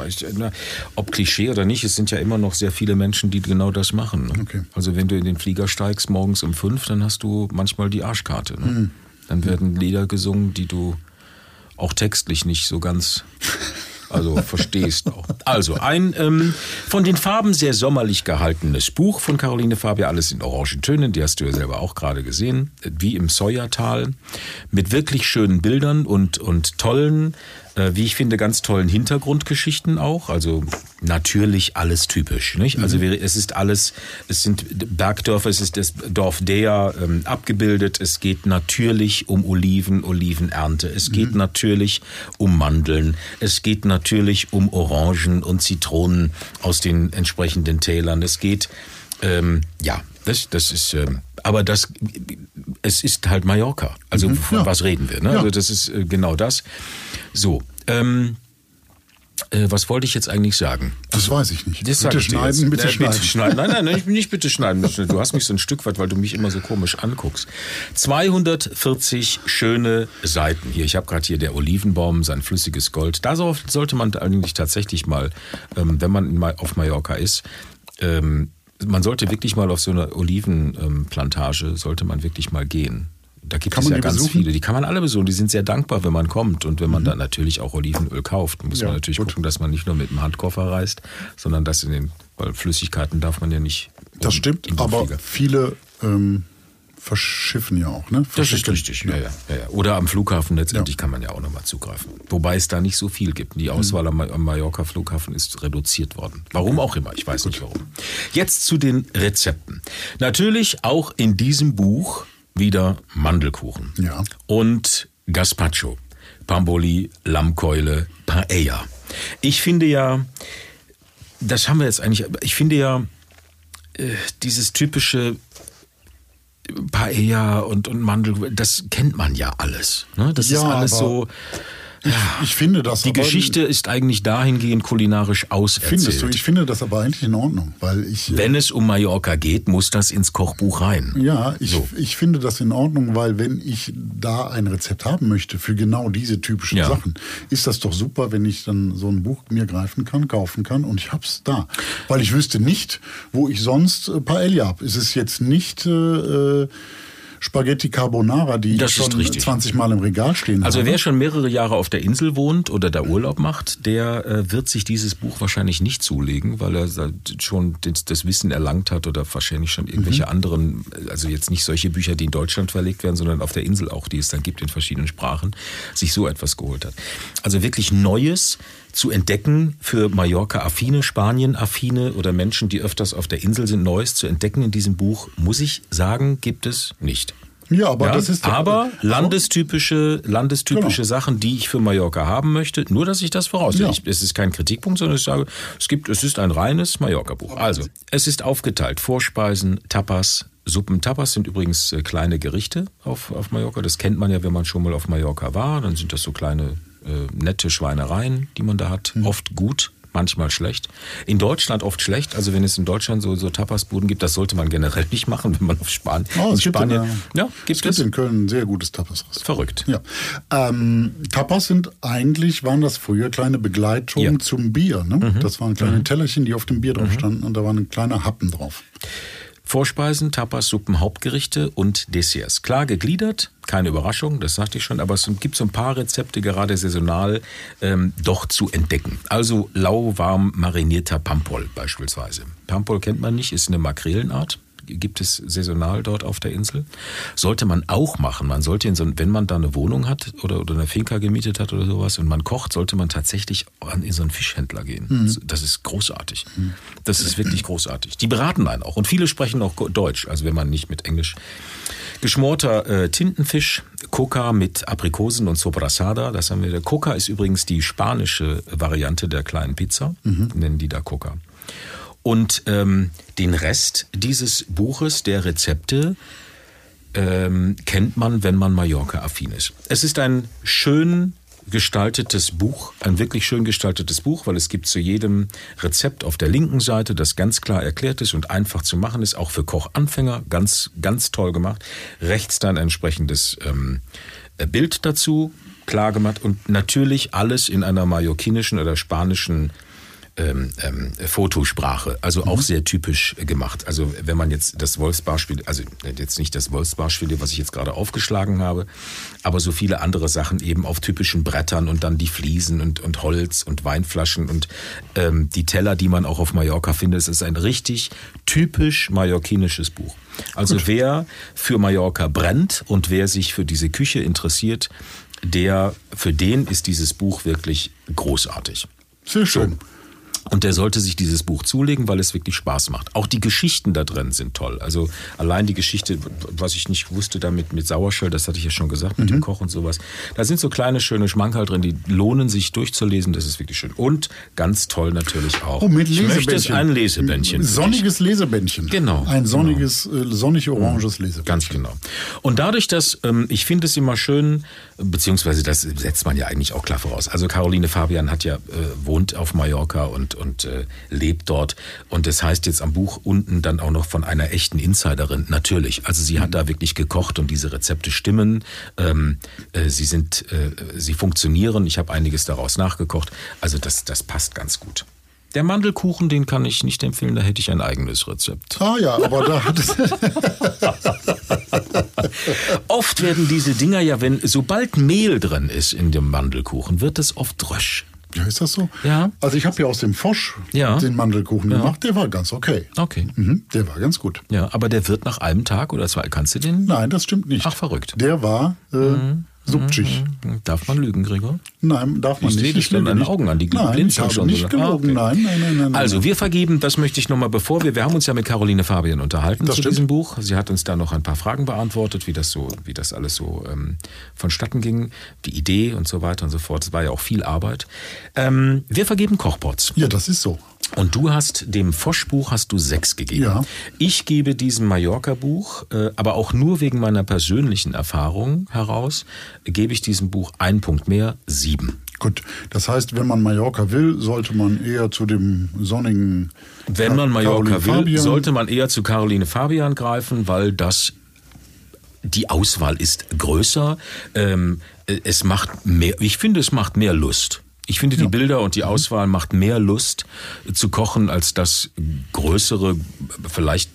ich, na, ob Klischee oder nicht, es sind ja immer noch sehr viele Menschen, die genau das machen. Ne? Okay. Also wenn du in den Flieger steigst morgens um fünf, dann hast du manchmal die Arschkarte. Ne? Hm. Dann werden Lieder gesungen, die du auch textlich nicht so ganz also verstehst auch. Also ein ähm, von den Farben sehr sommerlich gehaltenes Buch von Caroline Fabia, alles in Orangentönen, die hast du ja selber auch gerade gesehen, wie im Säuertal, mit wirklich schönen Bildern und, und tollen, äh, wie ich finde, ganz tollen Hintergrundgeschichten auch. Also natürlich alles typisch. Nicht? Also wir- es ist alles, es sind Bergdörfer, es ist das Dorf Dea ähm, abgebildet. Es geht natürlich um Oliven, Olivenernte. Es geht natürlich um Mandeln. Es geht natürlich um Orangen und Zitronen aus den entsprechenden Tälern. Es geht, ähm, ja, das, das ist, ähm, aber das, es ist halt Mallorca. Also von ja. was reden wir? Ne? Ja. Also das ist äh, genau das. So, ähm, äh, was wollte ich jetzt eigentlich sagen? Das weiß ich nicht. Das sag bitte schneiden, bitte Äh, schneiden. Bitte schneiden. Nein, nein, nein, ich bin nicht bitte schneiden. Du hast mich so ein Stück weit, weil du mich immer so komisch anguckst. 240 schöne Seiten hier. Ich habe gerade hier der Olivenbaum, sein flüssiges Gold. Da so- sollte man eigentlich tatsächlich mal, ähm, wenn man auf Mallorca ist, ähm, man sollte wirklich mal auf so eine Olivenplantage, sollte man wirklich mal gehen. Da gibt Kann es ja ganz besuchen? viele. Die kann man alle besuchen. Die sind sehr dankbar, wenn man kommt. Und wenn man dann natürlich auch Olivenöl kauft, muss Ja, man natürlich gut. gucken, dass man nicht nur mit dem Handkoffer reist, sondern dass in den, weil Flüssigkeiten darf man ja nicht. Das stimmt, aber viele ähm, verschiffen ja auch, ne? Das ist richtig, ja, ja, ja. Oder am Flughafen letztendlich kann man ja auch nochmal zugreifen. Wobei es da nicht so viel gibt. Die Auswahl am, am Mallorca Flughafen ist reduziert worden. Warum auch immer, ich weiß nicht warum. Jetzt zu den Rezepten. Natürlich auch in diesem Buch wieder Mandelkuchen. Ja. Und Gazpacho, Pamboli, Lammkeule, Paella. Ich finde ja, das haben wir jetzt eigentlich, ich finde ja, äh, dieses typische Paella und, und Mandel, das kennt man ja alles. Ne? Das ist Ja, alles aber so. Ich finde das Die aber- Geschichte ist eigentlich dahingehend kulinarisch auserzählt. Findest du? Ich finde das aber eigentlich in Ordnung, weil ich. Wenn es um Mallorca geht, muss das ins Kochbuch rein. Ja, ich, So. ich finde das in Ordnung, weil wenn ich da ein Rezept haben möchte für genau diese typischen Ja. Sachen, ist das doch super, wenn ich dann so ein Buch mir greifen kann, kaufen kann und ich hab's da. Weil ich wüsste nicht, wo ich sonst äh, Paella habe. Es ist jetzt nicht äh, äh, Spaghetti Carbonara, die Das schon richtig. 20 Mal im Regal stehen Also habe. wer schon mehrere Jahre auf der Insel wohnt oder da Urlaub macht, der äh, wird sich dieses Buch wahrscheinlich nicht zulegen, weil er schon das, das Wissen erlangt hat oder wahrscheinlich schon irgendwelche anderen, also jetzt nicht solche Bücher, die in Deutschland verlegt werden, sondern auf der Insel auch, die es dann gibt in verschiedenen Sprachen, sich so etwas geholt hat. Also wirklich Neues zu entdecken für Mallorca-affine, Spanien-affine oder Menschen, die öfters auf der Insel sind, Neues zu entdecken in diesem Buch, muss ich sagen, gibt es nicht. ja, aber Ja, das ist aber landestypische, landestypische Genau. Sachen, die ich für Mallorca haben möchte. Nur, dass ich das voraussehe. Ja. Es ist kein Kritikpunkt, sondern ich sage, es gibt, es ist ein reines Mallorca-Buch. Also, es ist aufgeteilt. Vorspeisen, Tapas, Suppen. Tapas sind übrigens äh, kleine Gerichte auf, auf Mallorca. Das kennt man ja, wenn man schon mal auf Mallorca war. Dann sind das so kleine, äh, nette Schweinereien, die man da hat. Hm. Oft gut. Manchmal schlecht. In Deutschland oft schlecht. Also wenn es in Deutschland so, so Tapasbuden gibt, das sollte man generell nicht machen, wenn man auf Span Oh, in es gibt in, Spanien. ja, gibt es gibt es. in Köln ein sehr gutes Tapas-Restaurant. Verrückt. Ja. Ähm, Tapas sind eigentlich, waren das früher kleine Begleitungen Ja. Mhm. zum Bier. Ne? Das waren kleine Tellerchen, die auf dem Bier drauf standen und da war ein kleiner Happen drauf. Vorspeisen, Tapas, Suppen, Hauptgerichte und Desserts. Klar gegliedert, keine Überraschung, das sagte ich schon, aber es gibt so ein paar Rezepte, gerade saisonal, ähm, doch zu entdecken. Also lauwarm marinierter Pampol beispielsweise. Pampol kennt man nicht, ist eine Makrelenart gibt es saisonal dort auf der Insel. Sollte man auch machen. Man sollte, in so, wenn man da eine Wohnung hat oder, oder eine Finca gemietet hat oder sowas und man kocht, sollte man tatsächlich in so einen Fischhändler gehen. Mhm. Das ist großartig. Mhm. Das ist wirklich großartig. Die beraten einen auch. Und viele sprechen auch Deutsch, also wenn man nicht mit Englisch. Geschmorter äh, Tintenfisch, Coca mit Aprikosen und Sobrasada, das haben wir. Coca ist übrigens die spanische Variante der kleinen Pizza, mhm. nennen die da Coca. Und ähm, den Rest dieses Buches der Rezepte ähm, kennt man, wenn man Mallorca-affin ist. Es ist ein schön gestaltetes Buch, ein wirklich schön gestaltetes Buch, weil es gibt zu jedem Rezept auf der linken Seite, das ganz klar erklärt ist und einfach zu machen ist, auch für Kochanfänger, ganz, ganz toll gemacht. Rechts dann entsprechendes ähm, Bild dazu, klar gemacht und natürlich alles in einer mallorquinischen oder spanischen ähm, ähm, Fotosprache, also auch mhm. sehr typisch gemacht. Also wenn man jetzt das Wolfsbarspiel, also jetzt nicht das Wolfsbarspiel, was ich jetzt gerade aufgeschlagen habe, aber so viele andere Sachen eben auf typischen Brettern und dann die Fliesen und, und Holz und Weinflaschen und ähm, die Teller, die man auch auf Mallorca findet. Es ist ein richtig typisch mallorquinisches Buch. Also Gut. wer für Mallorca brennt und wer sich für diese Küche interessiert, der, für den ist dieses Buch wirklich großartig. Sehr schön. So. Und der sollte sich dieses Buch zulegen, weil es wirklich Spaß macht. Auch die Geschichten da drin sind toll. Also allein die Geschichte, was ich nicht wusste, damit mit Sauerschöll, das hatte ich ja schon gesagt, mit mhm. dem Koch und sowas. Da sind so kleine, schöne Schmankerl drin, die lohnen sich durchzulesen. Das ist wirklich schön. Und ganz toll natürlich auch. Oh, mit. Ich ein Lesebändchen. Sonniges Lesebändchen. Genau. Ein sonniges, genau. Äh, sonnig-oranges mhm. Lesebändchen. Ganz genau. Und dadurch, dass ähm, ich finde es immer schön, beziehungsweise das setzt man ja eigentlich auch klar voraus. Also Caroline Fabian hat ja, äh, wohnt auf Mallorca und, und äh, lebt dort. Und das heißt jetzt am Buch unten dann auch noch von einer echten Insiderin. Natürlich. Also sie hat mhm. da wirklich gekocht und diese Rezepte stimmen. Ähm, äh, sie sind, äh, sie funktionieren. Ich habe einiges daraus nachgekocht. Also das, das passt ganz gut. Der Mandelkuchen, den kann ich nicht empfehlen, da hätte ich ein eigenes Rezept. Ah ja, aber da hat es. oft werden diese Dinger ja, wenn sobald Mehl drin ist in dem Mandelkuchen, wird es oft rösch. Ja, ist das so? Ja. Also ich habe ja aus dem Fosch ja. den Mandelkuchen ja. gemacht. Der war ganz okay. Okay. Mhm, der war ganz gut. Ja, aber der wird nach einem Tag oder zwei. Kannst du den? Nein, das stimmt nicht. Ach, verrückt. Der war äh, mhm. Subtschig. Mhm. Darf man lügen, Gregor? Nein, darf man ich nicht. Ich sehe deinen Augen an, die nein, ich habe schon. nicht gelogen. Ah, okay. nein, nein, nein, nein, Also wir vergeben, das möchte ich nochmal, bevor wir, wir haben uns ja mit Caroline Fabian unterhalten das zu stimmt. diesem Buch. Sie hat uns da noch ein paar Fragen beantwortet, wie das so, wie das alles so ähm, vonstatten ging, die Idee und so weiter und so fort. Es war ja auch viel Arbeit. Ähm, wir vergeben Kochbots. Ja, das ist so. Und du hast dem Fosch-Buch hast du sechs gegeben. Ja. Ich gebe diesem Mallorca-Buch, äh, aber auch nur wegen meiner persönlichen Erfahrung heraus, gebe ich diesem Buch einen Punkt mehr, sieben. Gut, das heißt, wenn man Mallorca will, sollte man eher zu dem sonnigen. Wenn man Mallorca Caroline will, Fabian. sollte man eher zu Caroline Fabian greifen, weil das die Auswahl ist größer. Ähm, es macht mehr, ich finde, es macht mehr Lust. Ich finde, die ja. Bilder und die Auswahl macht mehr Lust zu kochen als das größere, vielleicht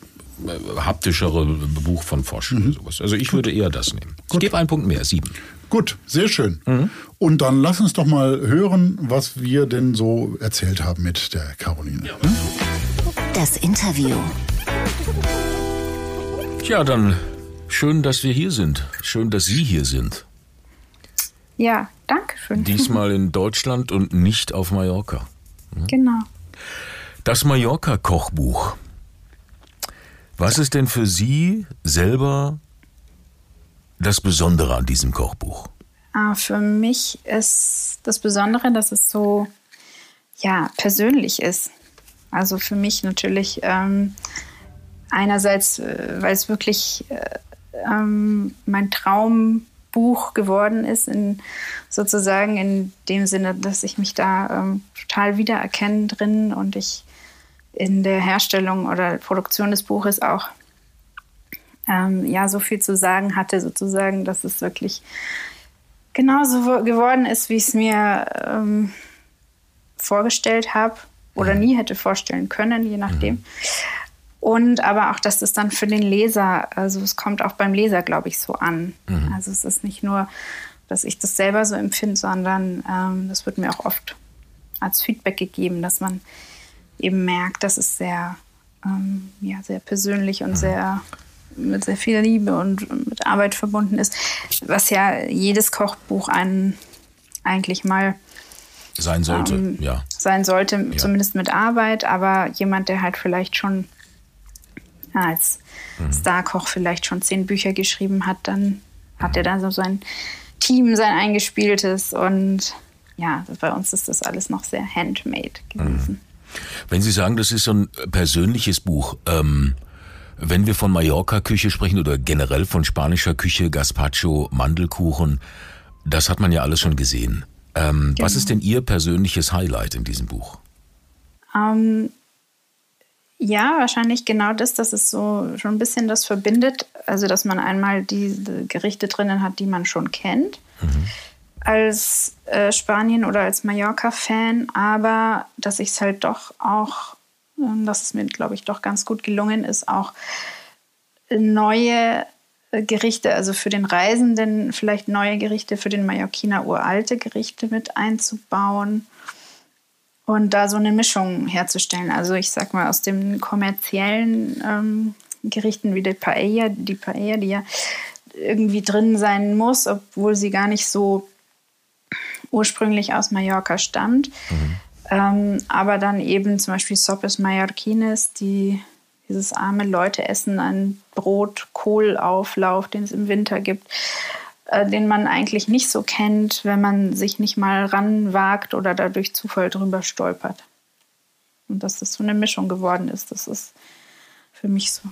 äh, haptischere Buch von Fosch mhm. oder sowas. Also ich Gut. würde eher das nehmen. Gut. Ich gebe einen Punkt mehr, sieben. Gut, sehr schön. Mhm. Und dann lass uns doch mal hören, was wir denn so erzählt haben mit der Caroline. Ja. Hm? Das Interview. Tja, dann schön, dass wir hier sind. Schön, dass Sie hier sind. Ja, danke schön. Diesmal in Deutschland und nicht auf Mallorca. Hm? Genau. Das Mallorca-Kochbuch. Was ist denn für Sie selber das Besondere an diesem Kochbuch? Ah, für mich ist das Besondere, dass es so ja, persönlich ist. Also für mich natürlich ähm, einerseits, äh, weil es wirklich äh, ähm, mein Traum Buch geworden ist, in, sozusagen in dem Sinne, dass ich mich da ähm, total wiedererkenne drin und ich in der Herstellung oder Produktion des Buches auch ähm, ja so viel zu sagen hatte, sozusagen, dass es wirklich genauso geworden ist, wie ich es mir ähm, vorgestellt habe oder mhm. nie hätte vorstellen können, je nachdem. Und aber auch, dass es dann für den Leser, also es kommt auch beim Leser, glaube ich, so an. Mhm. Also es ist nicht nur, dass ich das selber so empfinde, sondern ähm, das wird mir auch oft als Feedback gegeben, dass man eben merkt, dass es sehr, ähm, ja, sehr persönlich und mhm. sehr mit sehr viel Liebe und mit Arbeit verbunden ist, was ja jedes Kochbuch einen eigentlich mal sein sollte, ähm, ja. Sein sollte, ja. zumindest mit Arbeit, aber jemand, der halt vielleicht schon als mhm. Starkoch vielleicht schon zehn Bücher geschrieben hat, dann hat er da so sein Team, sein eingespieltes und ja, bei uns ist das alles noch sehr handmade gewesen. Mhm. Wenn Sie sagen, das ist so ein persönliches Buch, ähm, wenn wir von Mallorca-Küche sprechen oder generell von spanischer Küche, Gazpacho, Mandelkuchen, das hat man ja alles schon gesehen. Ähm, genau. Was ist denn Ihr persönliches Highlight in diesem Buch? Ähm, ja, wahrscheinlich genau das, dass es so schon ein bisschen das verbindet. Also, dass man einmal diese Gerichte drinnen hat, die man schon kennt. Mhm. Als äh, Spanien- oder als Mallorca-Fan, aber dass ich es halt doch auch ähm, dass es mir, glaube ich, doch ganz gut gelungen ist, auch neue äh, Gerichte, also für den Reisenden vielleicht neue Gerichte für den Mallorquiner uralte Gerichte mit einzubauen und da so eine Mischung herzustellen. Also ich sag mal aus den kommerziellen ähm, Gerichten wie die Paella, die Paella, die ja irgendwie drin sein muss, obwohl sie gar nicht so ursprünglich aus Mallorca stammt. Mhm. Ähm, aber dann eben zum Beispiel Sopes Mallorquines, die dieses arme Leute essen, ein Brot, Kohlauflauf, den es im Winter gibt, den man eigentlich nicht so kennt, wenn man sich nicht mal ranwagt oder da durch Zufall drüber stolpert. Und dass das so eine Mischung geworden ist, das ist für mich so.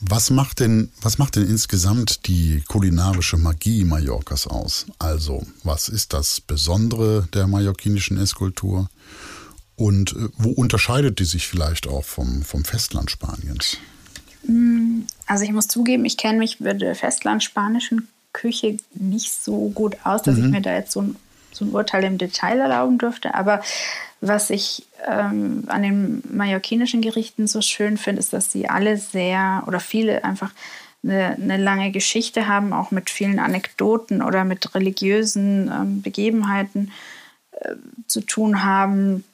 Was macht denn, was macht denn insgesamt die kulinarische Magie Mallorcas aus? Also, was ist das Besondere der mallorquinischen Esskultur? Und äh, wo unterscheidet die sich vielleicht auch vom, vom Festland Spaniens? Mm, also ich muss zugeben, ich kenne mich mit der festlandspanischen Küche nicht so gut aus, dass mhm. ich mir da jetzt so ein, so ein Urteil im Detail erlauben dürfte. Aber was ich ähm, an den mallorquinischen Gerichten so schön finde, ist, dass sie alle sehr oder viele einfach eine, eine lange Geschichte haben, auch mit vielen Anekdoten oder mit religiösen ähm, Begebenheiten äh, zu tun haben.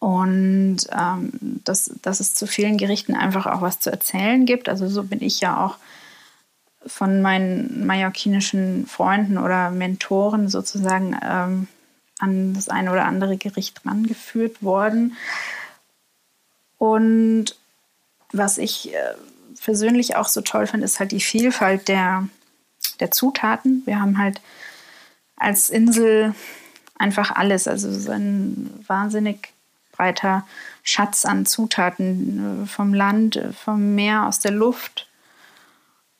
Und ähm, dass, dass es zu vielen Gerichten einfach auch was zu erzählen gibt. Also so bin ich ja auch von meinen mallorquinischen Freunden oder Mentoren sozusagen ähm, an das eine oder andere Gericht rangeführt worden. Und was ich äh, persönlich auch so toll finde, ist halt die Vielfalt der, der Zutaten. Wir haben halt als Insel einfach alles, also so ein wahnsinnig breiter Schatz an Zutaten äh, vom Land, äh, vom Meer, aus der Luft.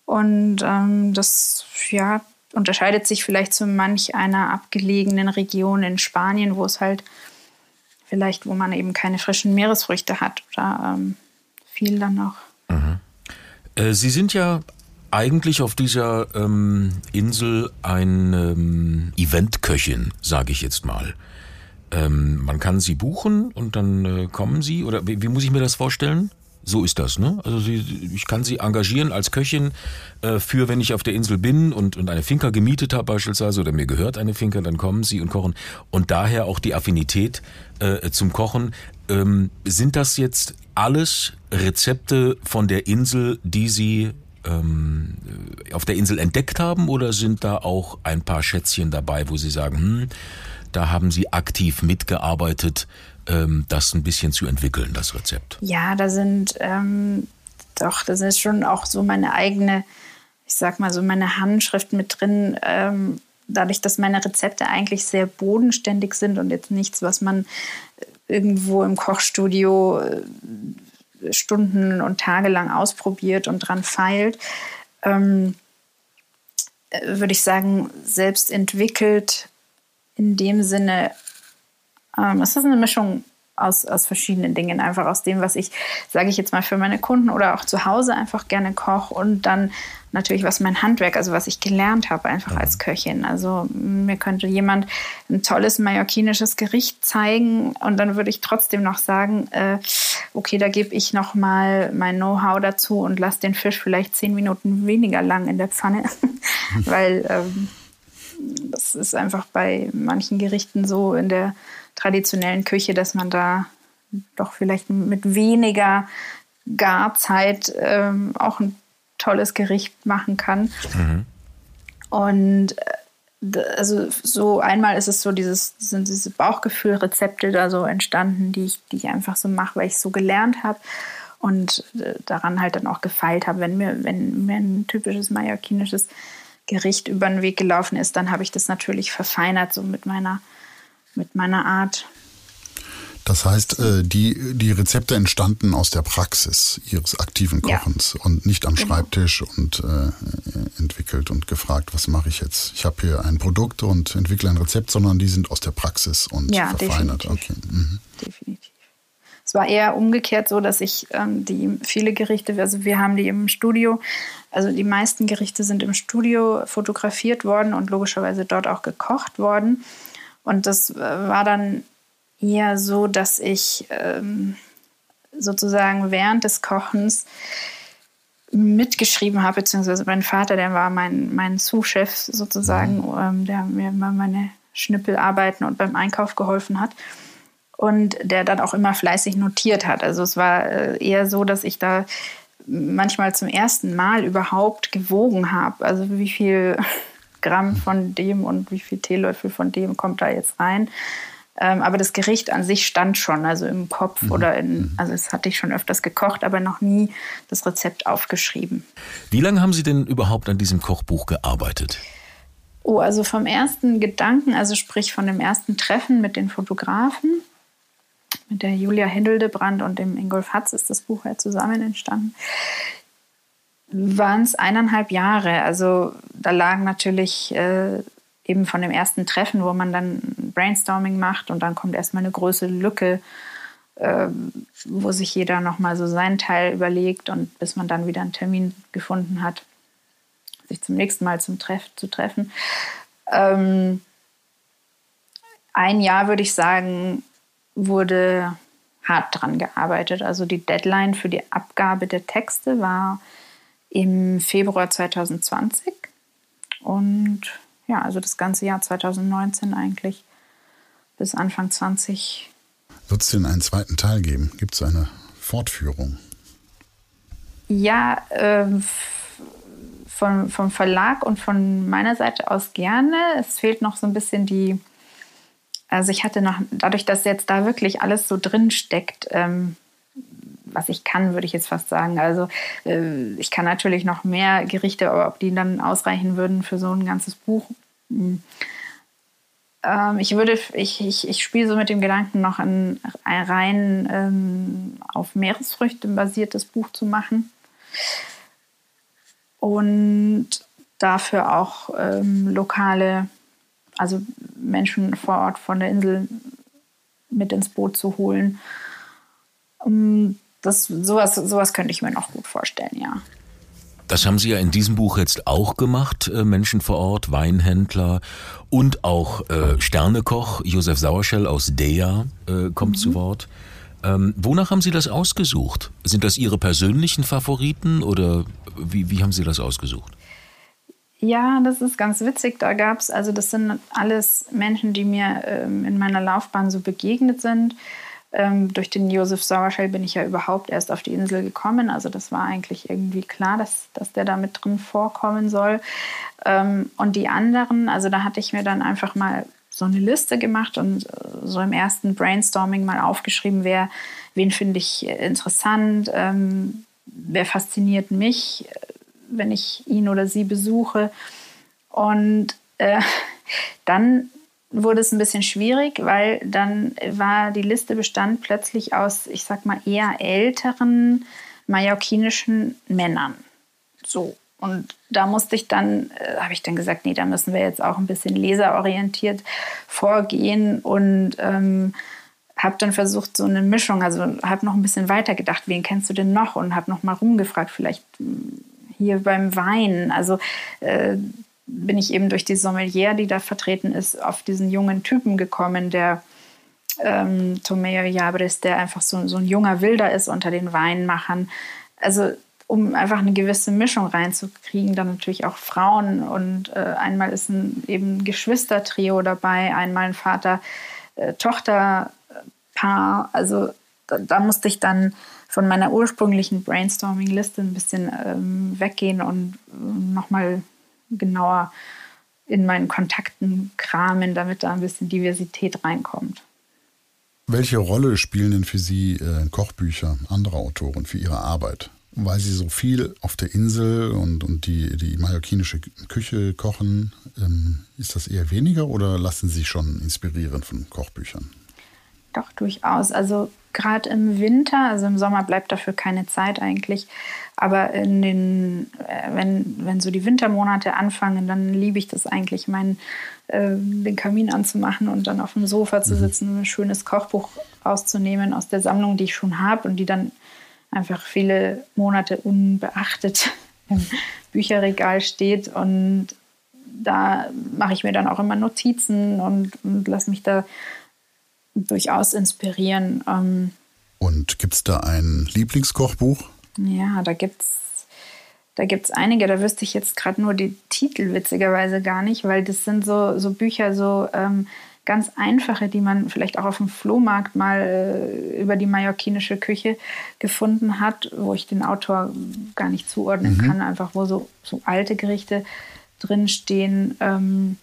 Und ähm, das ja, unterscheidet sich vielleicht zu manch einer abgelegenen Region in Spanien, wo es halt vielleicht, wo man eben keine frischen Meeresfrüchte hat oder ähm, viel dann noch. Mhm. Äh, Sie sind ja eigentlich auf dieser ähm, Insel ein ähm, Eventköchin, sage ich jetzt mal. Ähm, man kann sie buchen und dann äh, kommen sie oder wie, wie muss ich mir das vorstellen? So ist das, ne? Also sie, ich kann sie engagieren als Köchin äh, für, wenn ich auf der Insel bin und, und eine Finca gemietet habe beispielsweise oder mir gehört eine Finca, dann kommen sie und kochen. Und daher auch die Affinität äh, zum Kochen. Ähm, sind das jetzt alles Rezepte von der Insel, die Sie ähm, auf der Insel entdeckt haben oder sind da auch ein paar Schätzchen dabei, wo Sie sagen, hm, da haben Sie aktiv mitgearbeitet, ähm, das ein bisschen zu entwickeln, das Rezept. Ja, da sind ähm, doch, das ist schon auch so meine eigene, ich sag mal so meine Handschrift mit drin. Ähm, dadurch, dass meine Rezepte eigentlich sehr bodenständig sind und jetzt nichts, was man irgendwo im Kochstudio äh, Stunden und Tage lang ausprobiert und dran feilt, ähm, äh, würde ich sagen, selbst entwickelt in dem Sinne, ähm, es ist eine Mischung aus, aus verschiedenen Dingen. Einfach aus dem, was ich, sage ich jetzt mal, für meine Kunden oder auch zu Hause einfach gerne koche und dann natürlich, was mein Handwerk, also was ich gelernt habe, einfach mhm. als Köchin. Also mir könnte jemand ein tolles mallorquinisches Gericht zeigen und dann würde ich trotzdem noch sagen, äh, okay, da gebe ich noch mal mein Know-how dazu und lasse den Fisch vielleicht zehn Minuten weniger lang in der Pfanne, weil ähm, das ist einfach bei manchen Gerichten so in der traditionellen Küche, dass man da doch vielleicht mit weniger Garzeit ähm, auch ein tolles Gericht machen kann. Mhm. Und äh, also so einmal ist es so dieses sind diese Bauchgefühlrezepte da so entstanden, die ich die ich einfach so mache, weil ich so gelernt habe und äh, daran halt dann auch gefeilt habe, wenn mir wenn mir ein typisches mallorquinisches Gericht über den Weg gelaufen ist, dann habe ich das natürlich verfeinert, so mit meiner, mit meiner Art. Das heißt, äh, die, die Rezepte entstanden aus der Praxis Ihres aktiven Kochens ja. und nicht am genau. Schreibtisch und äh, entwickelt und gefragt, was mache ich jetzt? Ich habe hier ein Produkt und entwickle ein Rezept, sondern die sind aus der Praxis und ja, verfeinert. Definitiv. Okay. Mhm. definitiv. Es war eher umgekehrt so, dass ich ähm, die viele Gerichte, also wir haben die im Studio, also die meisten Gerichte sind im Studio fotografiert worden und logischerweise dort auch gekocht worden. Und das äh, war dann eher so, dass ich ähm, sozusagen während des Kochens mitgeschrieben habe, beziehungsweise mein Vater, der war mein, mein Sous-Chef sozusagen, mhm. ähm, der mir immer meine Schnippelarbeiten und beim Einkauf geholfen hat und der dann auch immer fleißig notiert hat. Also es war äh, eher so, dass ich da manchmal zum ersten Mal überhaupt gewogen habe. Also wie viel Gramm von dem und wie viel Teelöffel von dem kommt da jetzt rein. Ähm, aber das Gericht an sich stand schon, also im Kopf mhm. oder in, mhm. also es hatte ich schon öfters gekocht, aber noch nie das Rezept aufgeschrieben. Wie lange haben Sie denn überhaupt an diesem Kochbuch gearbeitet? Oh, also vom ersten Gedanken, also sprich von dem ersten Treffen mit den Fotografen, mit der Julia Hindeldebrand und dem Ingolf Hatz ist das Buch ja zusammen entstanden. Waren es eineinhalb Jahre. Also da lagen natürlich äh, eben von dem ersten Treffen, wo man dann Brainstorming macht und dann kommt erstmal eine große Lücke, äh, wo sich jeder nochmal so seinen Teil überlegt und bis man dann wieder einen Termin gefunden hat, sich zum nächsten Mal zum Treff zu treffen. Ähm, ein Jahr würde ich sagen, wurde hart dran gearbeitet. Also die Deadline für die Abgabe der Texte war im Februar 2020 und ja, also das ganze Jahr 2019 eigentlich bis Anfang 20. Wird es denn einen zweiten Teil geben? Gibt es eine Fortführung? Ja, äh, von, vom Verlag und von meiner Seite aus gerne. Es fehlt noch so ein bisschen die also ich hatte noch, dadurch, dass jetzt da wirklich alles so drin steckt, ähm, was ich kann, würde ich jetzt fast sagen. Also äh, ich kann natürlich noch mehr Gerichte, aber ob die dann ausreichen würden für so ein ganzes Buch. Hm. Ähm, ich würde, ich, ich, ich spiele so mit dem Gedanken, noch ein, ein rein ähm, auf Meeresfrüchte basiertes Buch zu machen. Und dafür auch ähm, lokale also Menschen vor Ort von der Insel mit ins Boot zu holen. Das, sowas, sowas könnte ich mir noch gut vorstellen, ja. Das haben Sie ja in diesem Buch jetzt auch gemacht, äh, Menschen vor Ort, Weinhändler und auch äh, Sternekoch Josef Sauerschell aus Deja äh, kommt mhm. zu Wort. Ähm, wonach haben Sie das ausgesucht? Sind das Ihre persönlichen Favoriten oder wie, wie haben Sie das ausgesucht? Ja, das ist ganz witzig. Da gab es, also das sind alles Menschen, die mir ähm, in meiner Laufbahn so begegnet sind. Ähm, durch den Josef Sauerschell bin ich ja überhaupt erst auf die Insel gekommen. Also das war eigentlich irgendwie klar, dass, dass der da mit drin vorkommen soll. Ähm, und die anderen, also da hatte ich mir dann einfach mal so eine Liste gemacht und so im ersten Brainstorming mal aufgeschrieben, wer, wen finde ich interessant, ähm, wer fasziniert mich, wenn ich ihn oder sie besuche. Und äh, dann wurde es ein bisschen schwierig, weil dann war die Liste bestand plötzlich aus, ich sag mal, eher älteren mallorquinischen Männern. So. Und da musste ich dann, äh, habe ich dann gesagt, nee, da müssen wir jetzt auch ein bisschen leserorientiert vorgehen und ähm, habe dann versucht, so eine Mischung, also habe noch ein bisschen weiter gedacht, wen kennst du denn noch? Und habe noch mal rumgefragt, vielleicht hm, hier beim Wein. Also äh, bin ich eben durch die Sommelier, die da vertreten ist, auf diesen jungen Typen gekommen, der ähm, Tomeo Jabres, der einfach so, so ein junger Wilder ist unter den Weinmachern. Also um einfach eine gewisse Mischung reinzukriegen, dann natürlich auch Frauen und äh, einmal ist ein eben Geschwistertrio dabei, einmal ein Vater-Tochter-Paar. also da, da, musste ich dann von meiner ursprünglichen Brainstorming-Liste ein bisschen ähm, weggehen und äh, nochmal genauer in meinen Kontakten kramen, damit da ein bisschen Diversität reinkommt. Welche Rolle spielen denn für Sie äh, Kochbücher anderer Autoren für Ihre Arbeit? weil sie so viel auf der Insel und, und die, die mallorquinische Küche kochen, ähm, ist das eher weniger oder lassen Sie sich schon inspirieren von Kochbüchern? Doch, durchaus. Also gerade im Winter, also im Sommer bleibt dafür keine Zeit eigentlich. Aber in den, äh, wenn, wenn so die Wintermonate anfangen, dann liebe ich das eigentlich, meinen, äh, den Kamin anzumachen und dann auf dem Sofa zu mhm. sitzen, ein schönes Kochbuch rauszunehmen aus der Sammlung, die ich schon habe und die dann einfach viele Monate unbeachtet im Bücherregal steht. Und da mache ich mir dann auch immer Notizen und, und lasse mich da durchaus inspirieren. Ähm, und gibt es da ein Lieblingskochbuch? Ja, da gibt es da gibt's einige, da wüsste ich jetzt gerade nur die Titel witzigerweise gar nicht, weil das sind so, so Bücher, so ähm, ganz einfache, die man vielleicht auch auf dem Flohmarkt mal äh, über die mallorquinische Küche gefunden hat, wo ich den Autor gar nicht zuordnen mhm. kann, einfach wo so, so alte Gerichte drinstehen. Ähm,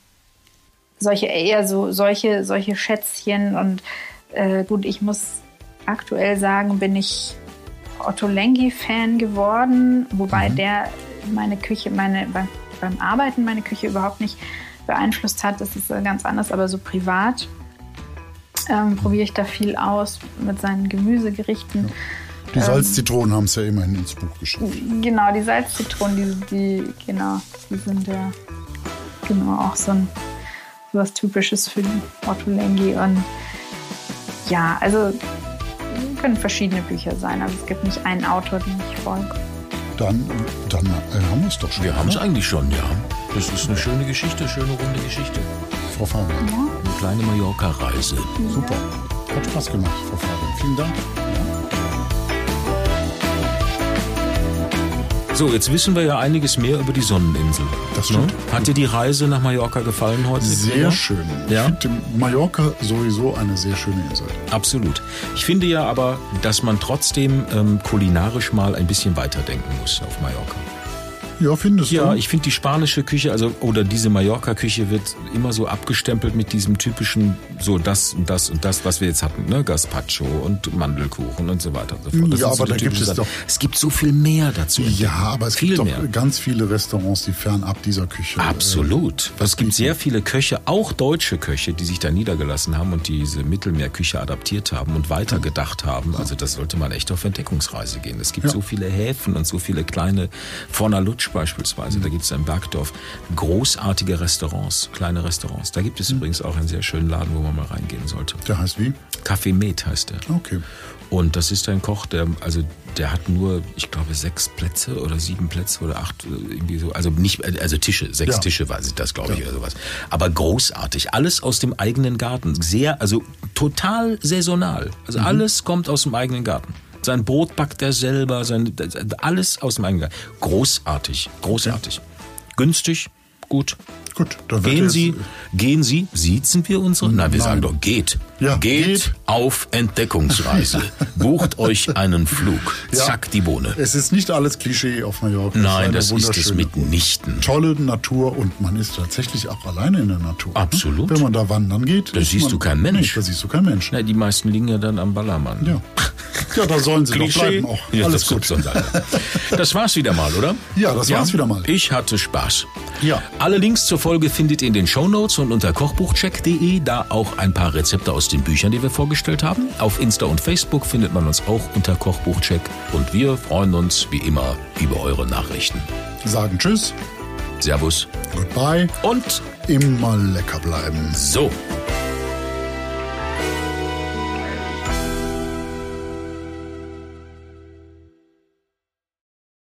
solche eher so solche, solche Schätzchen und äh, gut, ich muss aktuell sagen, bin ich Otto Lengi-Fan geworden, wobei mhm. der meine Küche, meine beim, beim Arbeiten meine Küche überhaupt nicht beeinflusst hat, das ist ganz anders, aber so privat ähm, probiere ich da viel aus mit seinen Gemüsegerichten. Die Salzzitronen ähm, haben es ja immerhin ins Buch geschrieben. Genau, die Salzzitronen, die, die, genau, die sind ja genau auch so ein was Typisches für Otto Lengi. Und ja, also können verschiedene Bücher sein. Also es gibt nicht einen Autor, den ich folge. Dann, dann äh, haben wir es doch schon. Wir haben es eigentlich schon, ja. Das ist eine schöne Geschichte, schöne runde Geschichte. Frau Fabian. Ja. Eine kleine Mallorca-Reise. Super. Hat Spaß gemacht, Frau Fabian. Vielen Dank. So, jetzt wissen wir ja einiges mehr über die Sonneninsel. Das stimmt. Ne? Hat dir die Reise nach Mallorca gefallen heute? Sehr schön. Ja? Ich finde Mallorca sowieso eine sehr schöne Insel. Absolut. Ich finde ja aber, dass man trotzdem ähm, kulinarisch mal ein bisschen weiterdenken muss auf Mallorca. Ja, findest ja, du? Ja, ich finde die spanische Küche, also oder diese Mallorca-Küche wird immer so abgestempelt mit diesem typischen, so das und das und das, was wir jetzt hatten, ne? Gazpacho und Mandelkuchen und so weiter und so fort. Das ja, aber so da gibt es doch. Es gibt so viel mehr dazu. Ja, aber es viel gibt mehr. doch ganz viele Restaurants, die fernab dieser Küche. Äh, Absolut. Äh, es gibt sehr viele Köche, auch deutsche Köche, die sich da niedergelassen haben und diese Mittelmeerküche adaptiert haben und weitergedacht haben. Also das sollte man echt auf Entdeckungsreise gehen. Es gibt ja. so viele Häfen und so viele kleine Fornalutsch Lutsch beispielsweise, da gibt es in Bergdorf großartige Restaurants, kleine Restaurants. Da gibt es mhm. übrigens auch einen sehr schönen Laden, wo man mal reingehen sollte. Der heißt wie? Café Med heißt der. Okay. Und das ist ein Koch, der, also der hat nur, ich glaube, sechs Plätze oder sieben Plätze oder acht, irgendwie so. Also nicht, also Tische, sechs ja. Tische war das, glaube ich, ja. oder sowas. Aber großartig. Alles aus dem eigenen Garten. Sehr, also total saisonal. Also mhm. alles kommt aus dem eigenen Garten. Sein Brot backt er selber, sein, alles aus dem eigenen Großartig, großartig. Günstig, gut. Gut, dann gehen Sie, gehen Sie, siezen wir unsere? Nein, wir Nein. sagen doch, geht. Ja, geht, geht, auf Entdeckungsreise. Bucht euch einen Flug. Ja. Zack, die Bohne. Es ist nicht alles Klischee auf Mallorca. Nein, das ist es mitnichten. Tolle Natur und man ist tatsächlich auch alleine in der Natur. Ne? Absolut. Wenn man da wandern geht. Da siehst du keinen Mensch. Nicht, da siehst du keinen Mensch. Na, die meisten liegen ja dann am Ballermann. Ja. Ja, da sollen sie Klischee. doch bleiben auch. Ja, Alles gut. Das war's wieder mal, oder? Ja, das war's wieder mal. Ich hatte Spaß. Ja. Alle Links zur Folge findet ihr in den Shownotes und unter kochbuchcheck.de, da auch ein paar Rezepte aus den Büchern, die wir vorgestellt haben. Auf Insta und Facebook findet man uns auch unter Kochbuchcheck und wir freuen uns wie immer über eure Nachrichten. Sagen Tschüss. Servus. Goodbye. Und immer lecker bleiben. So.